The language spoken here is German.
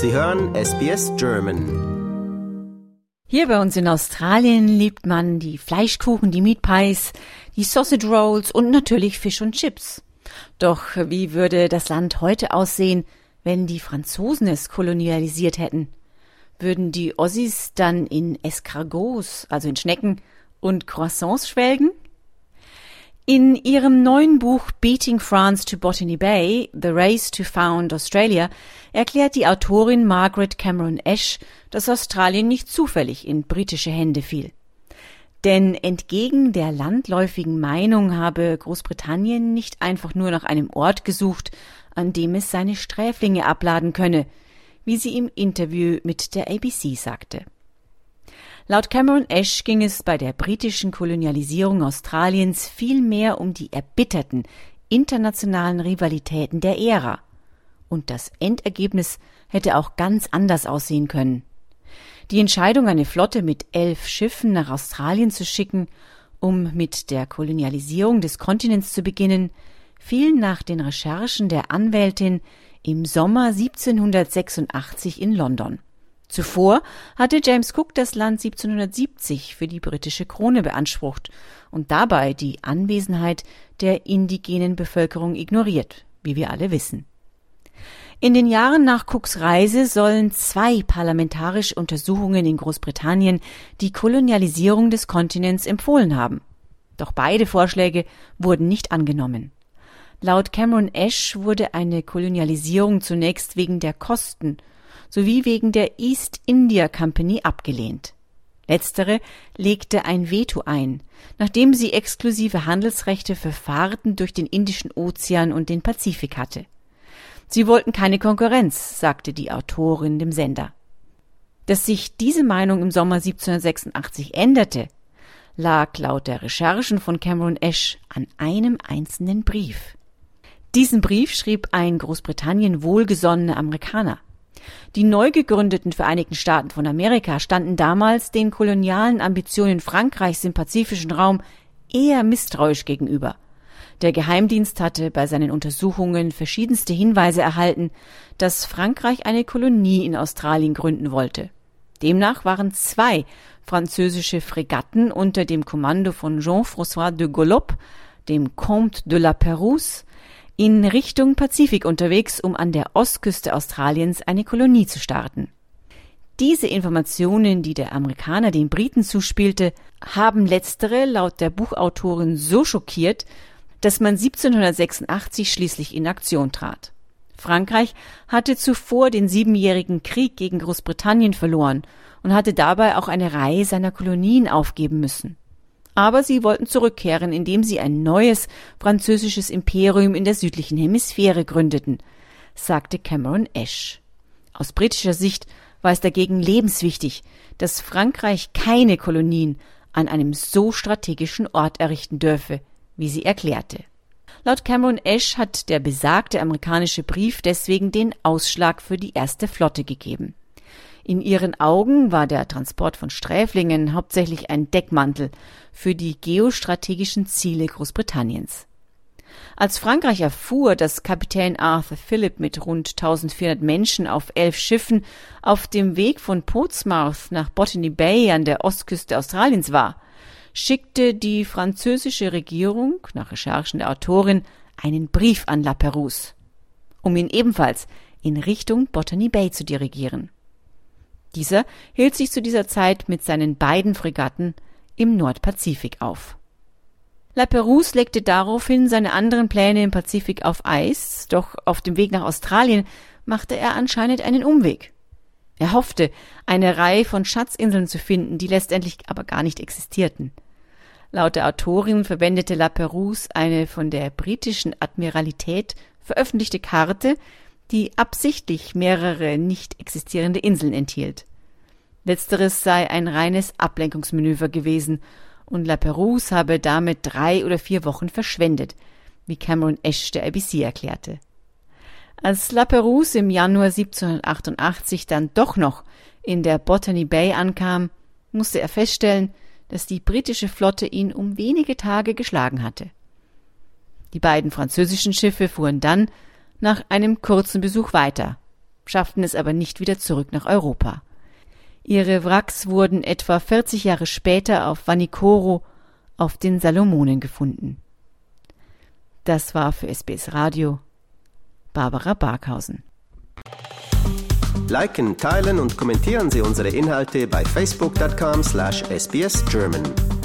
Sie hören SBS German. Hier bei uns in Australien liebt man die Fleischkuchen, die Meat Pies, die Sausage Rolls und natürlich Fisch und Chips. Doch wie würde das Land heute aussehen, wenn die Franzosen es kolonialisiert hätten? Würden die Ossis dann in Escargots, also in Schnecken, und Croissants schwelgen? In ihrem neuen Buch Beating France to Botany Bay, The Race to Found Australia, erklärt die Autorin Margaret Cameron Ash, dass Australien nicht zufällig in britische Hände fiel. Denn entgegen der landläufigen Meinung habe Großbritannien nicht einfach nur nach einem Ort gesucht, an dem es seine Sträflinge abladen könne, wie sie im Interview mit der ABC sagte. Laut Cameron Ash ging es bei der britischen Kolonialisierung Australiens vielmehr um die erbitterten internationalen Rivalitäten der Ära. Und das Endergebnis hätte auch ganz anders aussehen können. Die Entscheidung, eine Flotte mit elf Schiffen nach Australien zu schicken, um mit der Kolonialisierung des Kontinents zu beginnen, fiel nach den Recherchen der Anwältin im Sommer 1786 in London. Zuvor hatte James Cook das Land 1770 für die britische Krone beansprucht und dabei die Anwesenheit der indigenen Bevölkerung ignoriert, wie wir alle wissen. In den Jahren nach Cooks Reise sollen zwei parlamentarische Untersuchungen in Großbritannien die Kolonialisierung des Kontinents empfohlen haben. Doch beide Vorschläge wurden nicht angenommen. Laut Cameron Ash wurde eine Kolonialisierung zunächst wegen der Kosten sowie wegen der East India Company abgelehnt. Letztere legte ein Veto ein, nachdem sie exklusive Handelsrechte für Fahrten durch den Indischen Ozean und den Pazifik hatte. Sie wollten keine Konkurrenz, sagte die Autorin dem Sender. Dass sich diese Meinung im Sommer 1786 änderte, lag laut der Recherchen von Cameron Ash an einem einzelnen Brief. Diesen Brief schrieb ein Großbritannien wohlgesonnener Amerikaner. Die neu gegründeten Vereinigten Staaten von Amerika standen damals den kolonialen Ambitionen Frankreichs im pazifischen Raum eher misstrauisch gegenüber. Der Geheimdienst hatte bei seinen Untersuchungen verschiedenste Hinweise erhalten, dass Frankreich eine Kolonie in Australien gründen wollte. Demnach waren zwei französische Fregatten unter dem Kommando von Jean-François de Golop, dem Comte de la Pérouse, in Richtung Pazifik unterwegs, um an der Ostküste Australiens eine Kolonie zu starten. Diese Informationen, die der Amerikaner den Briten zuspielte, haben letztere laut der Buchautorin so schockiert, dass man 1786 schließlich in Aktion trat. Frankreich hatte zuvor den siebenjährigen Krieg gegen Großbritannien verloren und hatte dabei auch eine Reihe seiner Kolonien aufgeben müssen aber sie wollten zurückkehren, indem sie ein neues französisches Imperium in der südlichen Hemisphäre gründeten, sagte Cameron Ash. Aus britischer Sicht war es dagegen lebenswichtig, dass Frankreich keine Kolonien an einem so strategischen Ort errichten dürfe, wie sie erklärte. Laut Cameron Ash hat der besagte amerikanische Brief deswegen den Ausschlag für die erste Flotte gegeben. In ihren Augen war der Transport von Sträflingen hauptsächlich ein Deckmantel für die geostrategischen Ziele Großbritanniens. Als Frankreich erfuhr, dass Kapitän Arthur Phillip mit rund 1400 Menschen auf elf Schiffen auf dem Weg von Portsmouth nach Botany Bay an der Ostküste Australiens war, schickte die französische Regierung, nach Recherchen der Autorin, einen Brief an La Perouse, um ihn ebenfalls in Richtung Botany Bay zu dirigieren. Dieser hielt sich zu dieser Zeit mit seinen beiden Fregatten im Nordpazifik auf. La Perouse legte daraufhin seine anderen Pläne im Pazifik auf Eis, doch auf dem Weg nach Australien machte er anscheinend einen Umweg. Er hoffte, eine Reihe von Schatzinseln zu finden, die letztendlich aber gar nicht existierten. Laut der Autorin verwendete La Perouse eine von der britischen Admiralität veröffentlichte Karte, die absichtlich mehrere nicht existierende Inseln enthielt. Letzteres sei ein reines Ablenkungsmanöver gewesen und La Perouse habe damit drei oder vier Wochen verschwendet, wie Cameron Ash der ABC erklärte. Als La Perouse im Januar 1788 dann doch noch in der Botany Bay ankam, musste er feststellen, dass die britische Flotte ihn um wenige Tage geschlagen hatte. Die beiden französischen Schiffe fuhren dann nach einem kurzen Besuch weiter, schafften es aber nicht wieder zurück nach Europa. Ihre Wracks wurden etwa 40 Jahre später auf Vanikoro auf den Salomonen gefunden. Das war für SBS Radio Barbara Barkhausen. Liken, teilen und kommentieren Sie unsere Inhalte bei facebook.com/sbsgerman.